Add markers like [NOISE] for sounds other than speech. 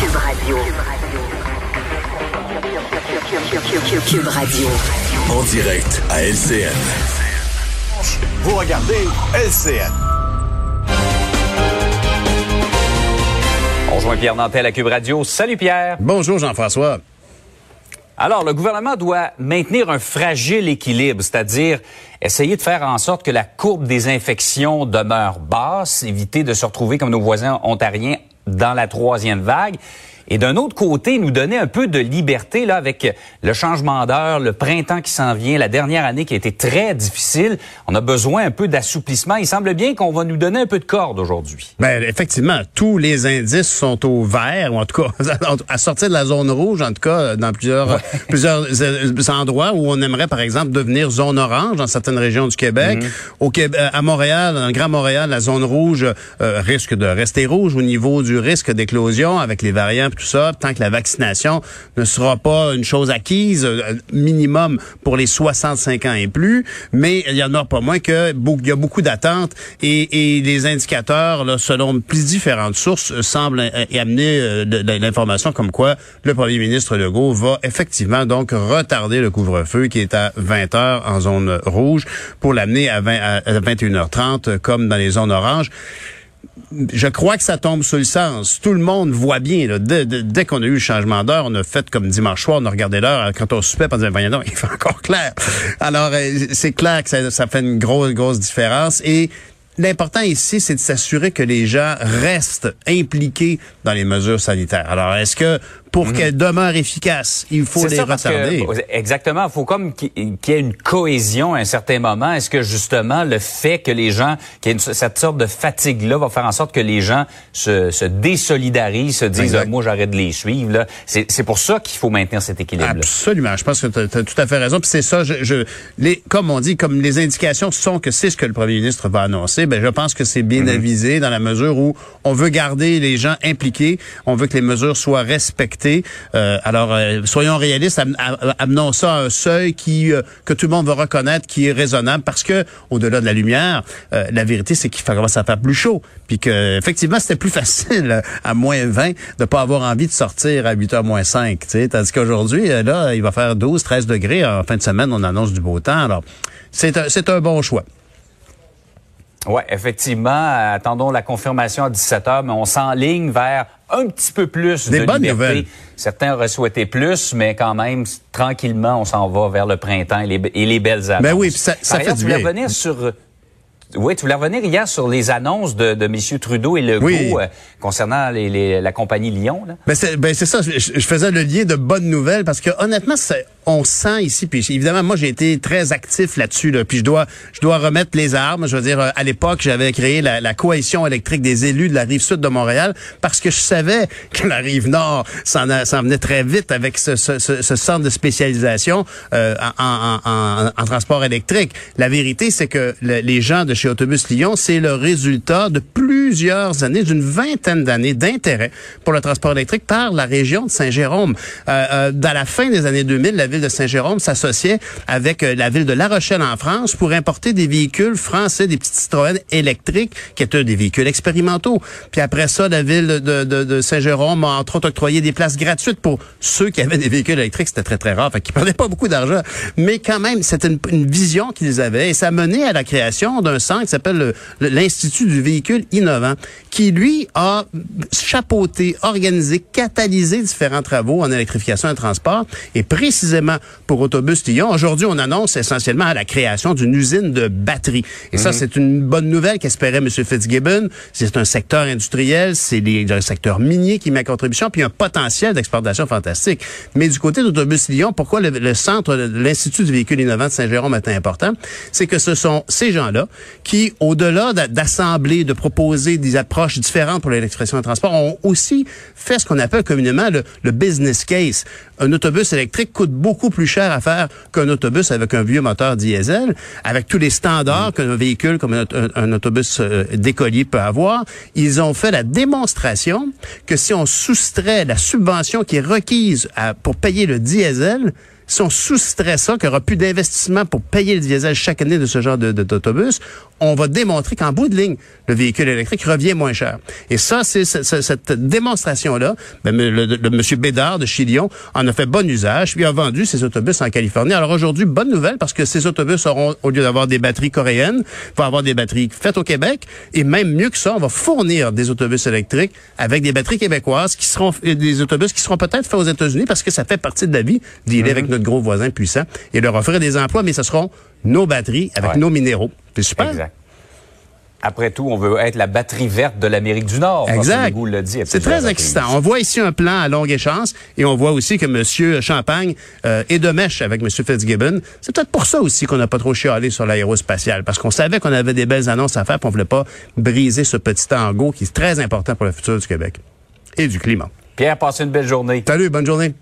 Cube Radio. Cube Radio. En direct à LCN. Vous regardez LCN. On rejoint Pierre Nantel à Cube Radio. Salut Pierre. Bonjour Jean-François. Alors, le gouvernement doit maintenir un fragile équilibre, c'est-à-dire essayer de faire en sorte que la courbe des infections demeure basse, éviter de se retrouver comme nos voisins ontariens dans la troisième vague. Et d'un autre côté, nous donner un peu de liberté là avec le changement d'heure, le printemps qui s'en vient, la dernière année qui a été très difficile. On a besoin un peu d'assouplissement. Il semble bien qu'on va nous donner un peu de corde aujourd'hui. Ben effectivement, tous les indices sont au vert, ou en tout cas [LAUGHS] à sortir de la zone rouge, en tout cas dans plusieurs [LAUGHS] plusieurs euh, endroits où on aimerait par exemple devenir zone orange dans certaines régions du Québec. Mhm. Au Québec, à Montréal, dans le Grand Montréal, la zone rouge euh, risque de rester rouge au niveau du risque d'éclosion avec les variants tout ça, tant que la vaccination ne sera pas une chose acquise, euh, minimum pour les 65 ans et plus, mais il y en a pas moins que il y a beaucoup d'attentes et, et, les indicateurs, selon plus différentes sources, euh, semblent euh, amener l'information comme quoi le premier ministre Legault va effectivement donc retarder le couvre-feu qui est à 20 heures en zone rouge pour l'amener à, 20, à 21h30 comme dans les zones oranges je crois que ça tombe sur le sens. Tout le monde voit bien, dès, qu'on a eu le changement d'heure, on a fait comme dimanche soir, on a regardé l'heure quand on soupait, on disait, voyons [LAUGHS] il fait encore clair. Alors, euh, c'est clair que ça, ça fait une grosse, grosse différence. Et l'important ici, c'est de s'assurer que les gens restent impliqués dans les mesures sanitaires. Alors, est-ce que pour mhm. qu'elles demeurent efficaces, il faut les retarder. exactement, il faut comme qu'il y ait une cohésion à un certain moment. Est-ce que justement le fait que les gens, qu'il y ait cette sorte de fatigue-là, va faire en sorte que les gens se, se désolidarisent, se disent ah, moi j'arrête de les suivre. C'est pour ça qu'il faut maintenir cet équilibre. -là. Absolument, je pense que tu as, tout à fait raison. Puis c'est ça, je, je, les, comme on dit, comme les indications sont que c'est ce que le premier ministre va annoncer, ben je pense que c'est bien mhm. avisé dans la mesure où on veut garder les gens impliqués, on veut que les mesures soient respectées euh, alors, euh, soyons réalistes, amenons ça à un seuil qui euh, que tout le monde va reconnaître qui est raisonnable parce que au-delà de la lumière, la vérité c'est qu'il commence à faire plus chaud, puis que effectivement c'était plus [LAUGHS] facile à moins 20 de pas avoir envie de sortir à 8h moins 5, tu tandis qu'aujourd'hui là, il va faire 12, 13 degrés en fin de semaine, on annonce du beau temps. Alors, c'est c'est un bon choix. Oui, effectivement. Attendons la confirmation à 17 h, mais on s'enligne vers un petit peu plus Des de bonnes liberté. Nouvelles. Certains auraient souhaité plus, mais quand même, tranquillement, on s'en va vers le printemps et les, et les belles annonces. Ben oui, ça, ça fait du bien. revenir sur oui, tu voulais revenir hier sur les annonces de, de M. Trudeau et Legault euh, concernant les, la compagnie Lyon. Là. Ben c'est ben ça, je, je, faisais le lien de bonnes nouvelles parce que honnêtement, on sent ici, puis évidemment, moi j'ai été très actif là-dessus, là, puis je dois je dois remettre les armes. Je veux dire, à l'époque, j'avais créé la, la, coalition électrique des élus de la rive sud de Montréal parce que je savais [LAUGHS] que la rive nord s'en venait très vite avec ce, ce, ce, centre de spécialisation euh, en, transport électrique. La vérité, c'est que les gens de chez Autobus Lyon, c'est le résultat de plusieurs années, d'une vingtaine d'années d'intérêt pour le transport électrique par la région de Saint-Jérôme. Euh, euh, dans la fin des années 2000, la ville de Saint-Jérôme s'associait avec euh, la ville de La Rochelle en France pour importer des véhicules français, des petites Citroën électriques, qui étaient des véhicules expérimentaux. Puis après ça, la ville de, de, de Saint-Jérôme a entre autres octroyé des places gratuites pour ceux qui avaient des véhicules électriques. C'était très, très rare, fait qu'ils prenaient pas beaucoup d'argent. Mais quand même, c'était une, une vision qu'ils avaient et ça menait à la création d'un centre qui s'appelle l'Institut du véhicule innovant, qui, lui, a chapeauté, organisé, catalysé différents travaux en électrification et transport. Et précisément pour Autobus Lyon, aujourd'hui, on annonce essentiellement la création d'une usine de batteries. Et ça, mhm. c'est une bonne nouvelle qu'espérait M. Fitzgibbon. C'est un secteur industriel, c'est le secteur minier qui met à contribution, puis un potentiel d'exportation fantastique. Mais du côté d'Autobus Lyon, pourquoi le, le centre l'Institut du véhicule innovant de Saint-Jérôme est important? C'est que ce sont ces gens-là qui, au-delà d'assembler, de proposer des approches différentes pour l'électrification des transports, ont aussi fait ce qu'on appelle communément le, business case. Un autobus électrique coûte beaucoup plus cher à faire qu'un autobus avec un vieux moteur diesel, avec tous les standards qu'un véhicule comme un, autobus euh, d'écolier peut avoir. Ils ont fait la démonstration que si on soustrait la subvention qui est requise pour payer le diesel, si on soustrait ça, qu'il n'y aura plus d'investissement pour payer le diesel chaque année de ce genre de- de- d'autobus, on va démontrer qu'en bout de ligne, le véhicule électrique revient moins cher. Et ça, c'est ce- ce- cette démonstration-là. Ben, le, le- le monsieur Bédard de Chilion en a fait bon usage, puis a vendu ses autobus en Californie. Alors aujourd'hui, bonne nouvelle parce que ces autobus auront, au lieu d'avoir des batteries coréennes, vont avoir des batteries faites au Québec. Et même mieux que ça, on va fournir des autobus électriques avec des batteries québécoises qui seront des autobus qui seront peut-être faits aux États-Unis parce que ça fait partie de la vie d'y avec notre gros voisin puissant et leur offrir des emplois, mais ce seront nos batteries avec Ouais. nos minéraux. C'est super. Exact. Après tout, on veut être la batterie verte de l'Amérique du Nord. Exact. C'est très excitant. On voit ici un plan à longue échéance et on voit aussi que M. Champagne euh, est de mèche avec M. Fitzgibbon. C'est peut-être pour ça aussi qu'on n'a pas trop chialé sur l'aérospatial parce qu'on savait qu'on avait des belles annonces à faire puis on voulait pas briser ce petit tango qui est très important pour le futur du Québec et du climat. Pierre, passez une belle journée. Salut, bonne journée.